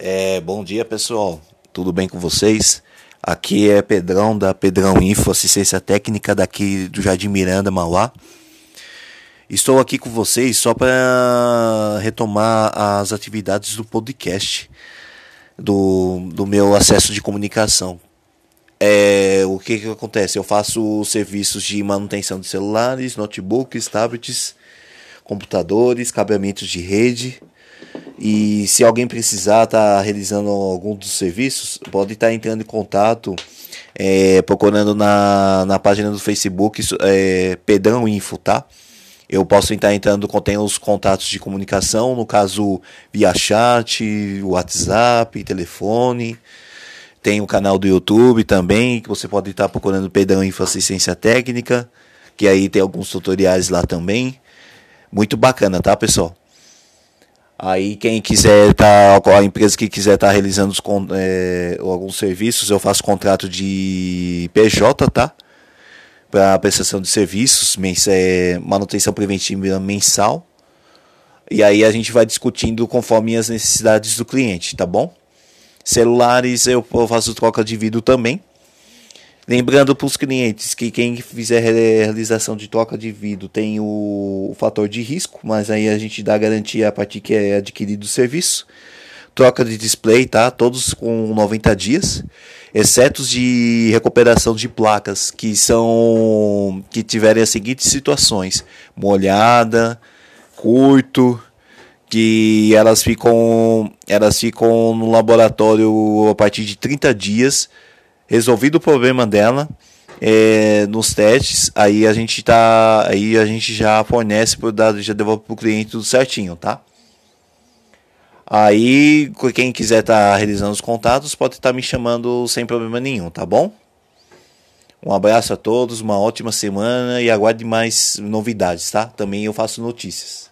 É, bom dia pessoal, tudo bem com vocês? Aqui é Pedrão da Pedrão Info, assistência técnica daqui do Jardim Miranda, Mauá. Estou aqui com vocês só para retomar as atividades do podcast, do, do meu acesso de comunicação. É, o que, que acontece? Eu faço serviços de manutenção de celulares, notebooks, tablets, computadores, cabeamentos de rede e se alguém precisar estar tá realizando algum dos serviços, pode estar tá entrando em contato, é, procurando na, na página do Facebook é, Pedrão Info, tá? Eu posso estar entrando, contém os contatos de comunicação, no caso via chat, WhatsApp, telefone. Tem o canal do YouTube também, que você pode estar procurando Pedrão Info Assistência Técnica, que aí tem alguns tutoriais lá também. Muito bacana, tá, pessoal? Aí quem quiser tá, a empresa que quiser estar tá realizando os, é, alguns serviços, eu faço contrato de PJ, tá? Para prestação de serviços, é, manutenção preventiva mensal. E aí a gente vai discutindo conforme as necessidades do cliente, tá bom? Celulares eu faço troca de vidro também. Lembrando para os clientes que quem fizer realização de troca de vidro tem o, fator de risco, mas aí a gente dá garantia a partir que é adquirido o serviço. Troca de display, tá? Todos com 90 dias, exceto de recuperação de placas que são que tiverem as seguintes situações: molhada, curto, que elas ficam elas ficam no laboratório a partir de 30 dias resolvido o problema dela é, nos testes, aí a gente tá, aí a gente já fornece pro dado, já devolve pro cliente tudo certinho, tá? Aí quem quiser estar tá realizando os contatos pode estar tá me chamando sem problema nenhum, tá bom? Um abraço a todos, uma ótima semana e aguarde mais novidades, tá? Também eu faço notícias.